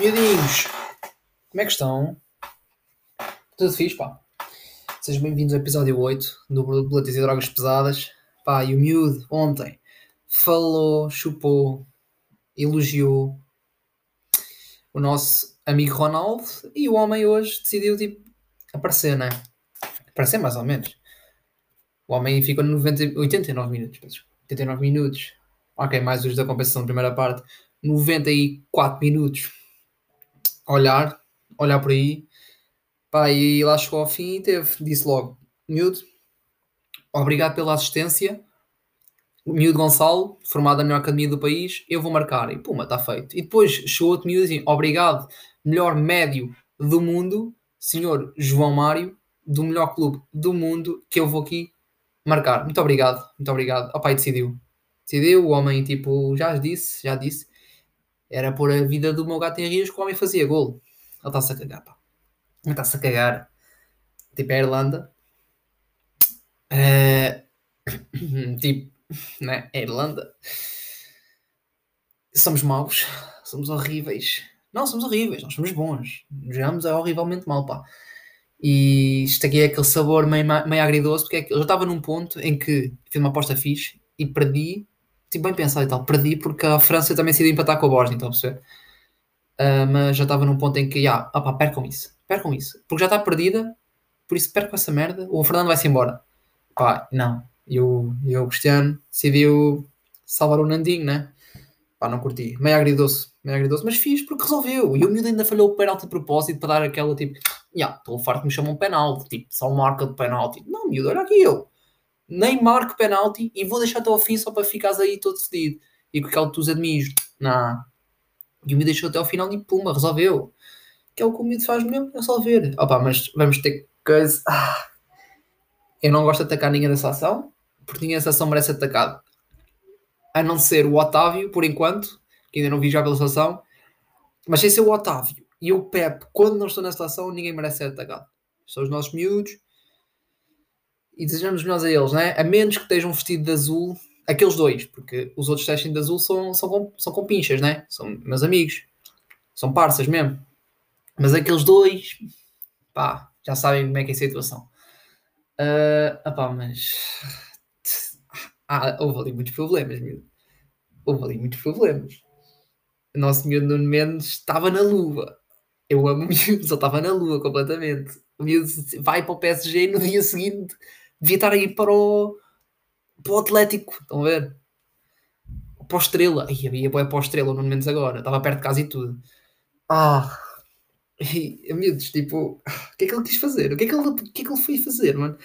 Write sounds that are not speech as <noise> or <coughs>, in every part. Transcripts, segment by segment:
Miudinhos, como é que estão? Tudo fixe, pá. Sejam bem-vindos ao episódio 8 do Boletim e Drogas Pesadas. Pá, e o miúdo, ontem, falou, chupou, elogiou o nosso amigo Ronaldo e o homem hoje decidiu, tipo, aparecer, né? Aparecer mais ou menos. O homem ficou no 90, 89 minutos, 89 minutos. Ok, mais os da compensação, primeira parte. 94 minutos olhar, olhar por aí, pá, e lá chegou ao fim e teve, disse logo, miúdo, obrigado pela assistência, miúdo Gonçalo, formado na melhor academia do país, eu vou marcar, e puma, está feito. E depois chegou outro miúdo assim, obrigado, melhor médio do mundo, senhor João Mário, do melhor clube do mundo, que eu vou aqui marcar. Muito obrigado, muito obrigado. O pai decidiu. Decidiu, o homem, tipo, já disse, já disse, era pôr a vida do meu gato em risco, o homem fazia gol. Ele está-se a cagar, pá. Ele está-se a cagar. Tipo, a Irlanda. Uh, <clears throat> tipo, né? A Irlanda. Somos maus. Somos horríveis. Não, somos horríveis. Nós somos bons. Jogamos é horrivelmente mal, pá. E isto aqui é aquele sabor meio, meio agridoce, porque é que eu já estava num ponto em que fiz uma aposta fixe e perdi tipo, bem pensado e tal. Perdi porque a França também se ia empatar com a Bósnia, então a perceber? Uh, mas já estava num ponto em que, ah, opa, percam isso, percam isso, porque já está perdida, por isso percam essa merda, o Fernando vai-se embora. Pá, não. E o, Cristiano decidiu salvar o Nandinho, né? Pá, não curti. Meio agridoce, meio agridoce, mas fiz porque resolveu. E o miúdo ainda falhou o penalti de propósito para dar aquela tipo, yeah, estou farto que me chamam penalti, tipo, só marca de penalti. Não, miúdo, olha aqui eu nem marco penalti e vou deixar até ao fim só para ficares aí todo fedido. E com aquele tu admiros. Não. E o me deixou até ao final e pumba, resolveu. Que é o que o miúdo faz mesmo, é resolver. Opa, mas vamos ter coisa. Ah. Eu não gosto de atacar ninguém dessa ação, porque ninguém dessa ação merece atacado. A não ser o Otávio, por enquanto, que ainda não vi já pela ação. Mas sem ser o Otávio e o Pep, quando não estou nessa ação, ninguém merece ser atacado. São os nossos miúdos e desejamos melhores a eles, né? A menos que estejam vestidos de azul, aqueles dois, porque os outros testem de azul são, são, com, são com pinchas, né? São meus amigos, são parças mesmo. Mas aqueles dois, pá, já sabem como é que é a situação. Uh, opá, mas ah, houve ali muitos problemas, meu. Houve ali muitos problemas. O nosso miúdo Nuno Mendes estava na lua. Eu amo o miúdo, só estava na lua completamente. O miúdo vai para o PSG no dia seguinte devia estar aí para o, para o Atlético. Estão a ver? Para o Estrela. Ai, havia para o Estrela, no menos agora. Estava perto de casa e tudo. Ah. E, miúdos, tipo, o que é que ele quis fazer? O que é que ele, o que é que ele foi fazer, mano?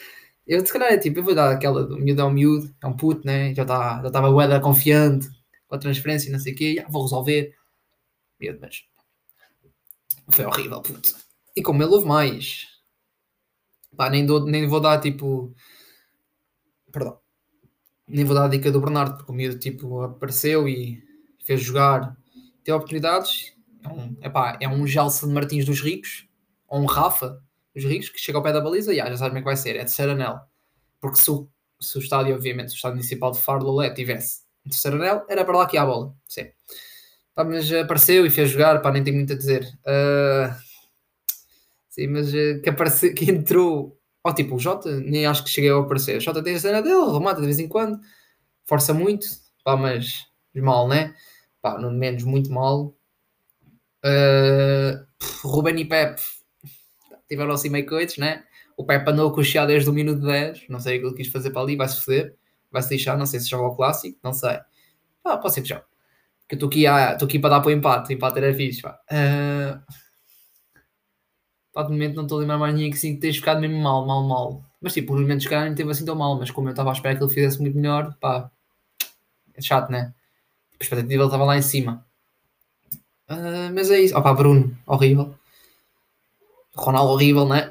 Eu, se calhar, é tipo, eu vou dar aquela do miúdo é um miúdo, é um puto, né? Já tá, já estava bué confiante com a transferência, não sei o quê, já vou resolver. Miúdo, mas foi horrível, puto. E como ele houve mais, Pá, nem, dou, nem vou dar tipo. Perdão. Nem vou dar a dica do Bernardo, porque o miúdo tipo, apareceu e fez jogar, tem oportunidades. É um, epá, é um Gelson Martins dos Ricos, ou um Rafa dos Ricos, que chega ao pé da baliza e ah, já sabe como é que vai ser. É terceiro anel. Porque se o, se o estádio, obviamente, o estádio municipal de Faro Lolé tivesse um terceiro anel, era para lá que ia a bola. Sim. Pá, mas apareceu e fez jogar, pá, nem tenho muito a dizer. Uh, Sim, mas uh, que, aparece, que entrou. Ó, tipo, o Jota, nem acho que cheguei a aparecer. O Jota tem a cena dele, remata de vez em quando, força muito, pá, mas mal, né? Pá, no menos muito mal. Uh, Ruben e Pep tiveram assim meio coitos, né? O Pep andou a coxear desde o minuto 10, não sei o que ele quis fazer para ali, vai-se foder, vai-se lixar, não sei se joga o clássico, não sei. Ah, pode ser que jogue. Que estou aqui, aqui para dar para o empate, o empate era fixe, pá. Uh, Pá, de momento não estou a lembrar mais ninguém que sim, que tenha ficado mesmo mal, mal, mal. Mas tipo, por momentos que não teve assim tão mal, mas como eu estava à espera que ele fizesse muito melhor, pá, é chato, né? Tipo, a expectativa ele estava lá em cima. Uh, mas é isso. Opá, Bruno, horrível. Ronaldo, horrível, né?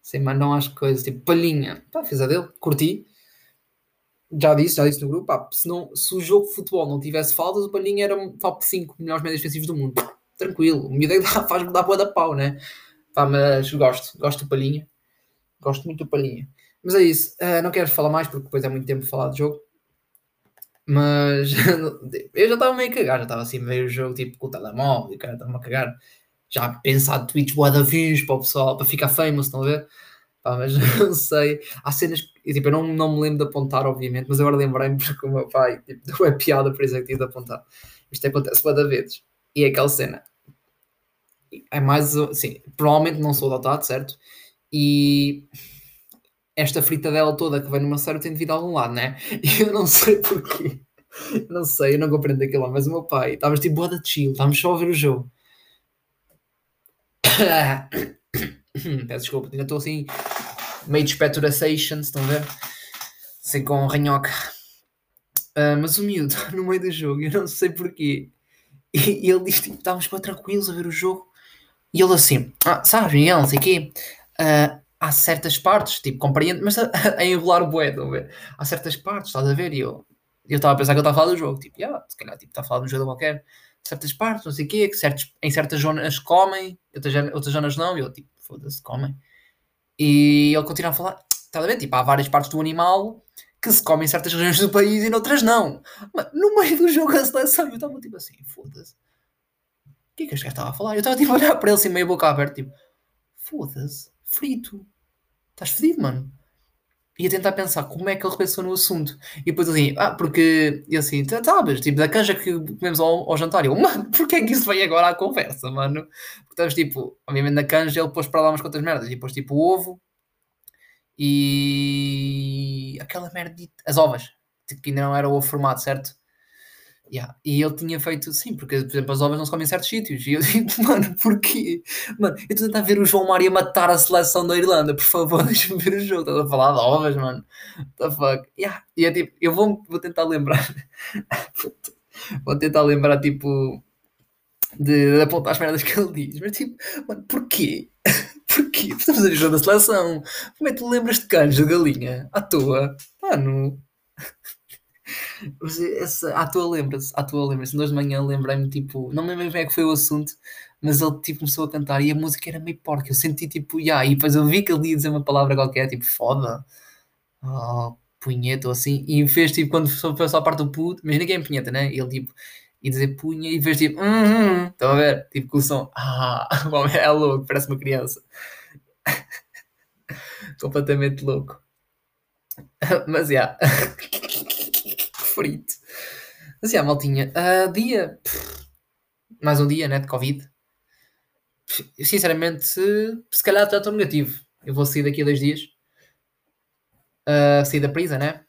Sem mais não acho que coisa. Tipo, palhinha, pá, fez a dele, curti. Já disse, já disse no grupo, pá, se, não, se o jogo de futebol não tivesse faltas, o Palhinha era um top 5 melhores médios defensivos do mundo tranquilo. O miúdo <laughs> faz-me dar boa da pau, né? Pá, mas gosto, gosto do Palhinha. Gosto muito do Palhinha. Mas é isso. Uh, não quero falar mais porque depois é muito tempo falar de jogo. Mas <laughs> eu já estava meio a cagar, já estava assim meio o jogo tipo com o telemóvel e o cara estava a cagar. Já pensado tweets boa da views para o pessoal, para ficar famous, estão a ver? Pá, mas <laughs> não sei. Há cenas que tipo, eu não, não me lembro de apontar, obviamente, mas agora lembrei-me porque o meu pai tipo, deu a piada, por isso é que tive de apontar. Isto acontece boa da vezes. E é aquela cena. É mais, sim, provavelmente não sou adotado, certo? E esta frita dela toda que vem meu cérebro tem devido a algum lado, né? E <laughs> eu não sei porquê. Não sei, eu não compreendo aquilo lá, mas o meu pai, estávamos tipo boa de chill, estávamos só a ver o jogo. <coughs> Peço desculpa, ainda estou assim meio de expectoration, estão a ver? Assim com ranhoca. Uh, mas o miúdo, <laughs> no meio do jogo, eu não sei porquê. E, e ele diz tipo, estávamos para tranquilos a ver o jogo. E ele assim, ah, sabes, Miguel, não sei o quê. Uh, há certas partes, tipo, compreendo, mas a, <laughs> a enrolar o bué, estão a ver? Há certas partes, estás a ver? E eu eu estava a pensar que ele estava a falar do jogo, tipo, yeah, se calhar tipo, está a falar de um jogo qualquer, certas partes, não sei o quê, que certos, em certas zonas comem, outras, outras zonas não, e eu tipo, foda-se, comem. E ele continua a falar, estás a ver? Tipo, há várias partes do animal que se comem em certas regiões do país e noutras não. Mas no meio do jogo a seleção, eu estava tipo assim, foda-se. O que é que este gajo estava a falar? Eu estava tipo a olhar para ele assim, meio boca aberta, tipo, foda-se, frito. Estás fedido, mano. E a tentar pensar como é que ele pensou no assunto. E depois assim, ah, porque, e assim, sabes, tipo, da canja que comemos ao, ao jantar. E eu, mano, porquê é que isso veio agora à conversa, mano? Porque estamos, tipo, obviamente na canja ele pôs para lá umas quantas merdas. E depois, tipo, ovo e aquela merda, as ovas, tipo, que ainda não era o ovo formado, certo? Yeah. E ele tinha feito, sim, porque, por exemplo, as ovas não se comem em certos sítios. E eu digo, <laughs> mano, porquê? Mano, eu estou a tentar ver o João Mário matar a seleção da Irlanda, por favor, <laughs> deixa-me ver o jogo. Estás a falar de ovas, mano. What the fuck? Yeah. E é tipo, eu vou, vou tentar lembrar. <laughs> vou tentar lembrar, tipo, de, de apontar as merdas que ele diz. Mas, tipo, mano, porquê? Porquê? Estamos a ver o jogo da seleção. Como é que tu lembras de cães de galinha? À toa? Mano. Mas <laughs> essa, à tua lembra-se, à tua lembra-se. Nós de manhã lembrei-me, tipo, não me lembro bem é que foi o assunto, mas ele tipo, começou a cantar e a música era meio porca. Eu senti tipo, yeah, e depois eu vi que ele ia dizer uma palavra qualquer, tipo, foda, oh, punheta ou assim, e fez tipo, quando foi só a parte do puto, mas ninguém é punheta, né? Ele tipo, ia dizer punha e fez tipo, hum, estão a ver? Tipo, com o som, <laughs> ah, <laughs> é louco, parece uma criança. <laughs> Completamente louco. <laughs> Mas, já. Yeah <laughs> frito. Mas, yeah, maltinha, uh, dia... Mais um dia, né, de Covid. Sinceramente, se calhar já estou negativo. Eu vou sair daqui a dois dias. Uh, sair da prisa, né?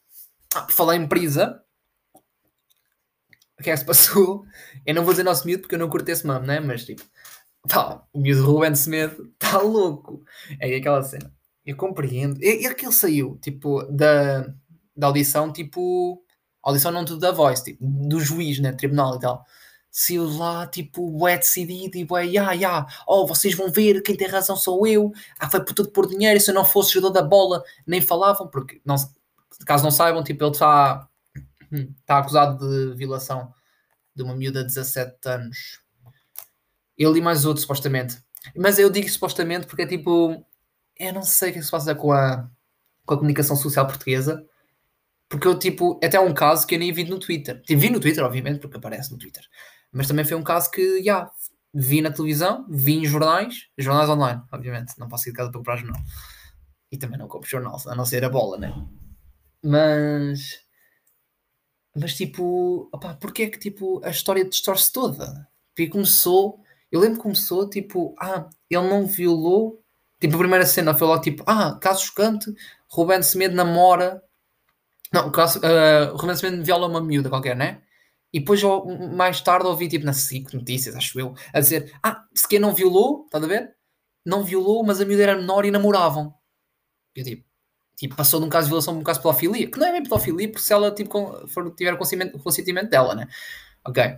Ah, por falar em prisa... O que é que se passou? Eu não vou dizer nosso miúdo porque eu não curto esse nome, né? Mas, tipo... Pá, o miúdo Ruben Semedo está <laughs> louco. É aquela cena. Eu compreendo. E, e aquele saiu, tipo, da, da audição, tipo audição não tudo da voz, tipo, do juiz, né, tribunal e tal. Se lá, tipo, é decidido e é, ya, ya, oh, vocês vão ver, quem tem razão sou eu, ah, foi por tudo por dinheiro, se eu não fosse jogador da bola, nem falavam, porque, não, caso não saibam, tipo, ele está está acusado de violação de uma miúda de 17 anos. Ele e mais outro, supostamente. Mas eu digo supostamente porque é tipo, eu não sei o que é se passa com a, com a comunicação social portuguesa, porque eu, tipo, até um caso que eu nem vi no Twitter. Tipo, vi no Twitter, obviamente, porque aparece no Twitter. Mas também foi um caso que, já, yeah, vi na televisão, vi em jornais, jornais online, obviamente. Não posso ir de casa para comprar jornal. E também não compro jornal, a não ser a bola, né? Mas. Mas, tipo, opá, porque é que, tipo, a história distorce toda? Porque começou. Eu lembro que começou, tipo, ah, ele não violou. Tipo, a primeira cena foi logo, tipo, ah, caso chocante, Rubén Semedo namora não, caso, uh, o romancimento viola uma miúda qualquer, né? E depois, mais tarde, ouvi, tipo, na SIC Notícias, acho eu, a dizer: Ah, se quem não violou, estás a ver? Não violou, mas a miúda era menor e namoravam. Eu, tipo, tipo, passou de um caso de violação para um caso de pedofilia, que não é bem pedofilia, porque se ela tipo, for, tiver o consentimento, consentimento dela, né? Ok.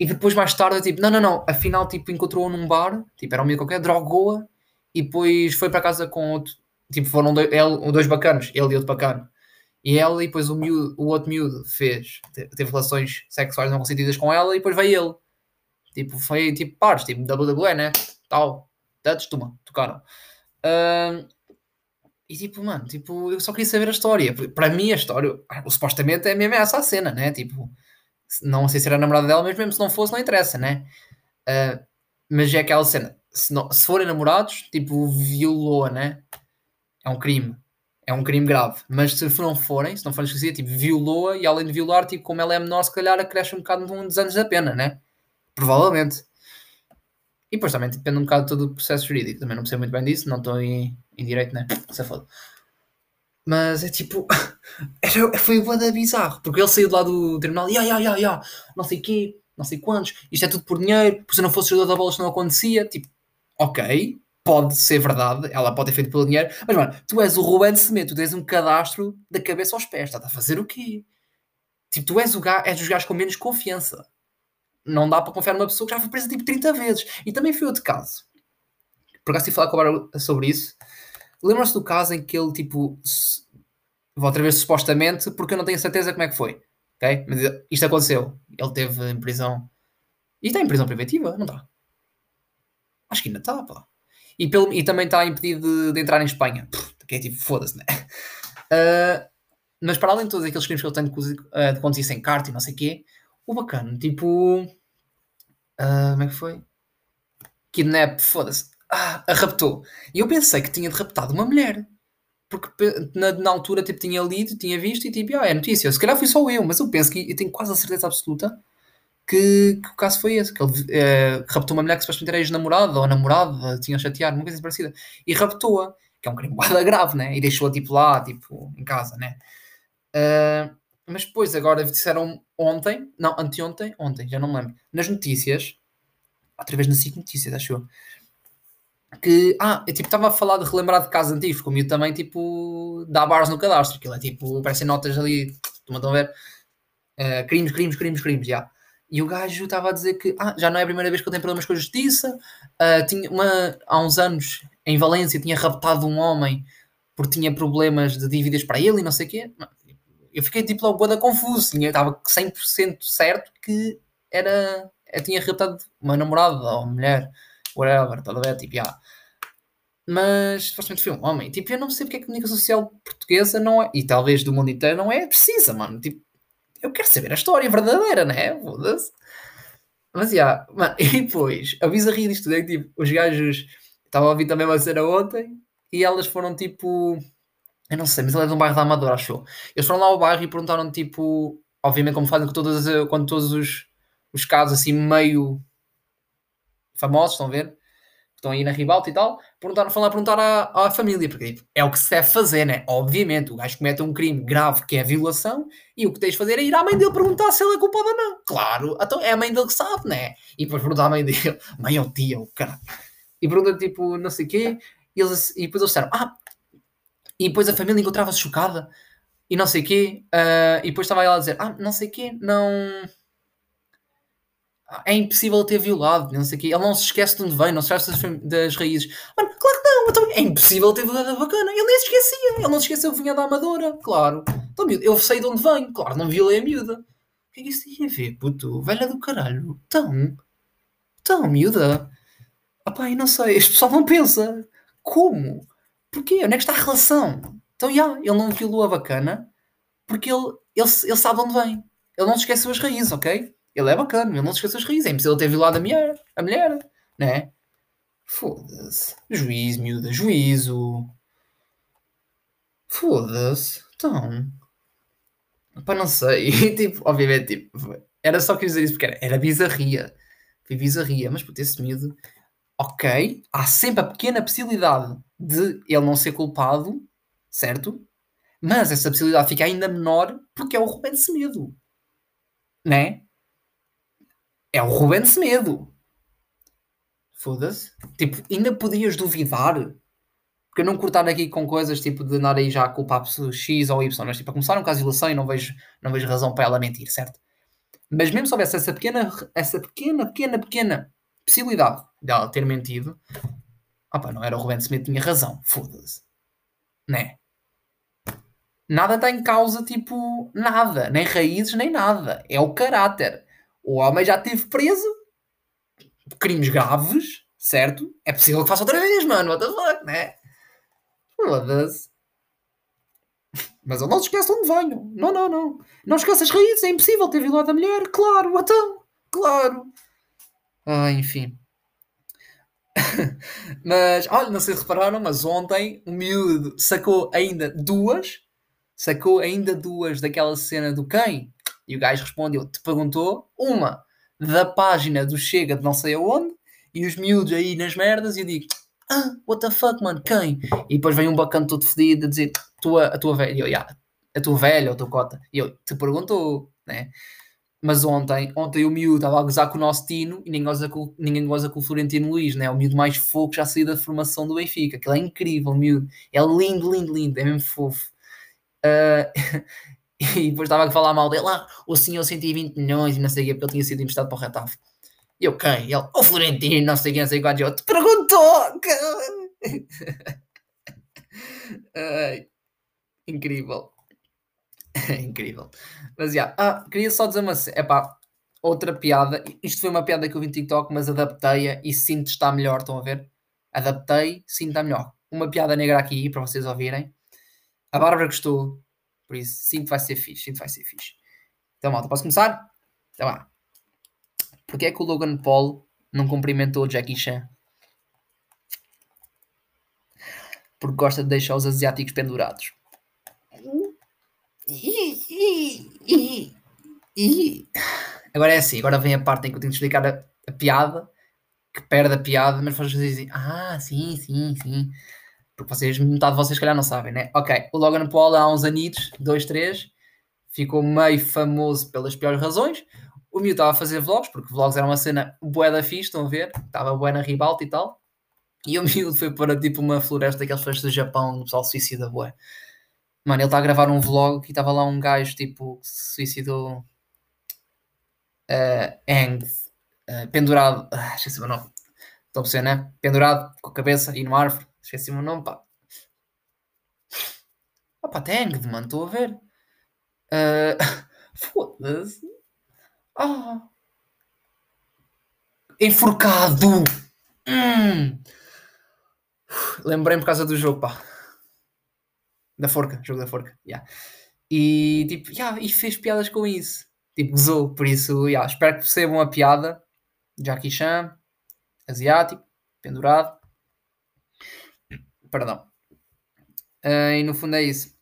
E depois, mais tarde, tipo, não, não, não, afinal, tipo, encontrou-a num bar, tipo, era um miúdo qualquer, drogou-a, e depois foi para casa com outro, tipo, foram dois, ele, dois bacanos, ele e outro bacano. E ela, e depois o, miúdo, o outro miúdo fez, teve relações sexuais não consentidas com ela, e depois veio ele. Tipo, foi tipo pares, tipo WWE, né? Tal, dados, toma, tocaram. Uh, E tipo, mano, tipo, eu só queria saber a história. Para mim, a história, supostamente é mesmo essa a cena, né? Tipo, não sei se era a namorada dela, mas mesmo se não fosse, não interessa, né? Uh, mas é aquela cena, se, não, se forem namorados, tipo, violou-a, né? É um crime. É um crime grave. Mas se não forem, se não forem esquecidos, tipo, violou-a e além de violar, tipo, como ela é menor, se calhar acresce um bocado dos anos da pena, né? Provavelmente. E depois também depende um bocado de todo o processo jurídico. Também não percebo muito bem disso, não estou em, em direito, né? Foda. Mas é tipo. <laughs> Era, foi o da bizarro. Porque ele saiu de lá do tribunal e, ya, ya, ya, não sei quê, não sei quantos, isto é tudo por dinheiro, por se não fosse jogador da bola, isto não acontecia. Tipo, ok, pode ser verdade, ela pode ter feito pelo dinheiro, mas mano, tu és o Ruben Semedo, tu tens um cadastro da cabeça aos pés, estás a fazer o quê? Tipo, tu és, o gajo, és dos gajos com menos confiança não dá para confiar numa pessoa que já foi presa tipo 30 vezes. E também foi outro caso. Por acaso, estive a falar com o sobre isso. Lembram-se do caso em que ele, tipo, vou outra vez supostamente, porque eu não tenho certeza como é que foi. Ok? Mas isto aconteceu. Ele teve em prisão. E está em prisão preventiva? Não está? Acho que ainda está, pá. E, pelo, e também está impedido de, de, entrar em Espanha. que é tipo, foda-se, né? Uh, <laughs> mas para além de todos aqueles crimes que ele tem de, uh, de conduzir sem carta e não sei o quê, o bacana, tipo. Uh, como é que foi? Kidnap, foda-se. Ah, a raptou. E eu pensei que tinha de raptado uma mulher. Porque na, na altura tipo, tinha lido, tinha visto e tipo, ah, é notícia. Se calhar fui só eu, mas eu penso que eu tenho quase a certeza absoluta que, que o caso foi esse. Que ele uh, raptou uma mulher que supostamente era ex-namorada ou namorada, tinha chateado, uma coisa parecida. E raptou-a, que é um crime grave, né? E deixou-a tipo lá, tipo, em casa, né? Uh, mas depois, agora disseram ontem, não, anteontem, ontem, já não me lembro, nas notícias, outra vez na SIC Notícias, acho eu, que, ah, eu tipo, estava a falar de relembrar de casos antigos, como eu também, tipo, dá bars no cadastro, aquilo é tipo, parecem notas ali, estão a ver, uh, crimes, crimes, crimes, crimes, já. E o gajo estava a dizer que, ah, já não é a primeira vez que eu tenho problemas com a justiça, uh, tinha uma, há uns anos, em Valência, tinha raptado um homem porque tinha problemas de dívidas para ele e não sei o quê eu fiquei tipo logo boa confuso. Tinha, estava 100% certo que era. Eu tinha raptado uma namorada ou uma mulher, whatever, estás a ver? Tipo, yeah. Mas supostamente foi um homem. Tipo, eu não sei porque a comunicação social portuguesa não é, e talvez do mundo inteiro, não é precisa, mano. Tipo, eu quero saber a história verdadeira, né? Foda-se. Mas, yeah, mano, <laughs> e depois, a bizarria disto tudo é que, tipo, os gajos. Estava a ouvir também uma cena ontem e elas foram tipo eu não sei, mas ele é de um bairro da Amadora, achou. Eles foram lá ao bairro e perguntaram, tipo, obviamente, como fazem com todas, com todos os, os casos assim meio famosos, estão a ver? Estão aí na ribalta e tal. Perguntaram, foram perguntar à, à família, porque tipo, é o que se deve fazer, né? Obviamente, o gajo comete um crime grave que é violação e o que tens de fazer é ir à mãe dele perguntar se ele é culpado ou não. Claro, então é a mãe dele que sabe, né? E depois perguntar à mãe dele, <laughs> mãe ou tia, o cara. E pergunta tipo, não sei o quê. E, eles, e depois eles disseram, ah, e depois a família encontrava-se chocada e não sei o quê. Uh, e depois estava ela a dizer: Ah, não sei o quê, não. É impossível ter violado, não sei o quê. Ele não se esquece de onde vem, não se esquece das, das raízes. Mano, claro que não, então é impossível ter violado a bacana. Ele nem se esquecia, ele não se esqueceu que vinha da Amadora, claro. Então, eu sei de onde vem, claro, não violei a miúda. O que é que isso tem a ver, puto? Velha do caralho. Então, então, miúda. Ah pá, não sei, este pessoal não pensa. Como? Porquê? Onde é que está a relação? Então, já, ele não violou a bacana porque ele, ele, ele sabe de onde vem. Ele não se esqueceu as raízes, ok? Ele é bacana, ele não se esqueceu as raízes. É impossível ter violado a mulher, a mulher, né? Foda-se. Juízo, miúda, juízo. Foda-se. Então. Pá, não sei. <laughs> tipo, obviamente, tipo, era só que dizer isso porque era, era bizarria. Foi bizarria, mas por ter miúdo, ok, há sempre a pequena possibilidade de ele não ser culpado, certo? Mas essa possibilidade fica ainda menor porque é o Rubén Semedo. Né? É o Rubén Semedo. Foda-se. Tipo, ainda podias duvidar. Porque eu não cortar aqui com coisas tipo de andar aí já a culpar X ou Y. Mas tipo, a começar um caso de violação e não vejo, não vejo razão para ela mentir, certo? Mas mesmo se houvesse essa pequena, essa pequena, pequena, pequena possibilidade de ela ter mentido, Opa, não era o Ruben Smith, tinha razão. Foda-se. Né? Nada está em causa, tipo, nada. Nem raízes, nem nada. É o caráter. O homem já esteve preso. Crimes graves, certo? É possível que faça outra vez, mano. What the fuck, né? Mas ele não se esquece de onde venho. Não, não, não. Não esquece as raízes, é impossível ter violado a mulher. Claro, então, claro. Ah, enfim. <laughs> mas, olha, não sei se repararam, mas ontem o miúdo sacou ainda duas, sacou ainda duas daquela cena do quem? E o gajo respondeu, te perguntou, uma da página do Chega de não sei aonde, e os miúdos aí nas merdas, e eu digo, ah, what the fuck, mano, quem? E depois vem um bacana todo fedido a dizer, tua, a tua velha, e eu, yeah, a tua velha ou a tua cota, e eu, te perguntou, né? Mas ontem, ontem o miúdo estava a gozar com o nosso Tino e ninguém goza com, ninguém goza com o Florentino Luís, né? O miúdo mais fofo já saiu da formação do Benfica. Aquilo é incrível, o miúdo. É lindo, lindo, lindo. É mesmo fofo. Uh, <laughs> <laughs> e depois estava a falar mal dele. Ah, o senhor 120 milhões e não sei o que, porque ele tinha sido emprestado para o Retaf. E eu, quem? Ele, o Florentino, não sei quem, não sei quantos. Eu, te perguntou! <laughs> incrível. <laughs> incrível. Mas, já, yeah. ah, queria só dizer uma é pá, outra piada. Isto foi uma piada que eu vi no TikTok, mas adaptei-a e sinto está melhor. Estão a ver? Adaptei, sinto está melhor. Uma piada negra aqui para vocês ouvirem. A Bárbara gostou, por isso sinto que vai ser fixe. Sinto que vai ser fixe. Então, malta, posso começar? Então, lá. Porquê é que o Logan Paul não cumprimentou o Jackie Chan? Porque gosta de deixar os asiáticos pendurados. Agora é assim, agora vem a parte em que eu tenho de explicar a, a piada, que perde a piada, mas vocês dizem, ah, sim, sim, sim. Porque vocês, metade de vocês, calhar, não sabem, né? Ok, o Logan Paul há uns anitos, dois, três, ficou meio famoso pelas piores razões. O meu estava a fazer vlogs, porque vlogs era uma cena bué da fixe, estão a ver? Estava bué na ribalta e tal. E o <laughs> miúdo foi para tipo uma floresta daquelas florestas do Japão, o pessoal suicida bué. Mano, ele está a gravar um vlog e estava lá um gajo tipo que se suicidou. Uh, uh, pendurado. Uh, esqueci o meu nome. Estão a perceber, né? Pendurado com a cabeça e no árvore. Esqueci o nome, pá. Opa, ah, hanged, mano, estou a ver. Uh, <laughs> Foda-se. Ah. Enforcado! Hum. Lembrei-me por causa do jogo, pá. Da forca, jogo da forca, yeah. E tipo, yeah, e fez piadas com isso. Tipo, gozou, por isso, yeah, espero que percebam a piada. Jackie Chan, asiático, pendurado. Perdão. Uh, e no fundo é isso.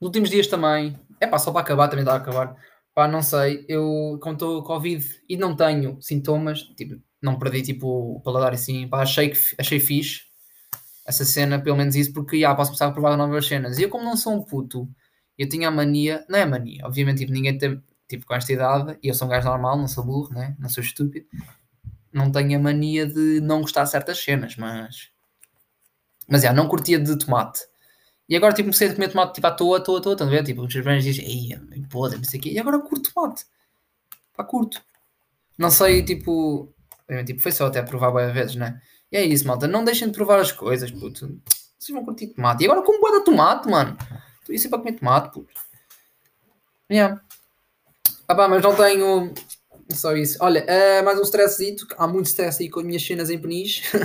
Nos últimos dias também, é pá, só para acabar, também está a acabar. Pá, não sei, eu como estou Covid e não tenho sintomas, tipo, não perdi tipo o paladar assim, pá, achei, que, achei fixe essa cena, pelo menos isso, porque já posso começar a provar novas cenas. E eu, como não sou um puto, eu tinha a mania, não é mania, obviamente, tipo, ninguém tem, tipo, com esta idade, e eu sou um gajo normal, não sou burro, né? não sou estúpido, não tenho a mania de não gostar de certas cenas, mas. Mas já, não curtia de tomate. E agora, tipo, comecei a comer tomate tipo, à toa, à toa, à toa, estão a ver? Tipo, os meus dizem, ei, podre, não sei o quê, e agora curto tomate. Pá, curto. Não sei, tipo, tipo, foi só até provar várias vezes, né? E é isso, malta. Não deixem de provar as coisas, puto. Vocês vão curtir tomate. E agora como boa de tomate, mano. Estou isso para comer tomate, puto. Yeah. Ah pá, mas não tenho... Só isso. Olha, uh, mais um stressito. Há muito stress aí com as minhas cenas em peniche. <laughs>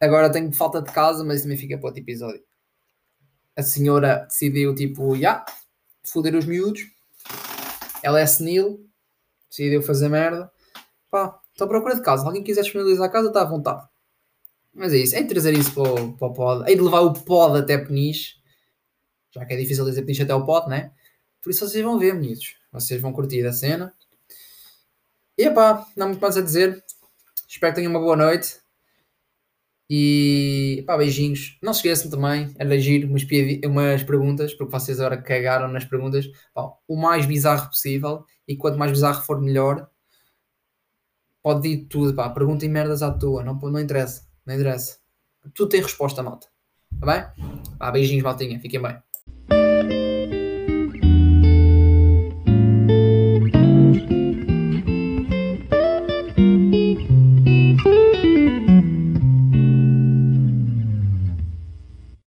agora tenho falta de casa, mas também fica para outro episódio. A senhora decidiu, tipo, já, yeah, foder os miúdos. Ela é senil. Decidiu fazer merda. Pá, Estou à procura de casa. Alguém quiser disponibilizar a casa, está à vontade. Mas é isso. É de trazer isso para o, para o pod. É de levar o pod até Peniche. Já que é difícil dizer Peniche até o pod, né? Por isso vocês vão ver, meninos. Vocês vão curtir a cena. E pá, não muito mais a dizer. Espero que tenham uma boa noite. E pá, beijinhos. Não se esqueçam também a legir umas, umas perguntas, porque vocês agora cagaram nas perguntas. Pá, o mais bizarro possível. E quanto mais bizarro for, melhor pode ir tudo, pá, perguntem merdas à toa, não, não interessa, não interessa. Tudo tem resposta, malta. Tá bem? Pá, beijinhos, maltinha, fiquem bem.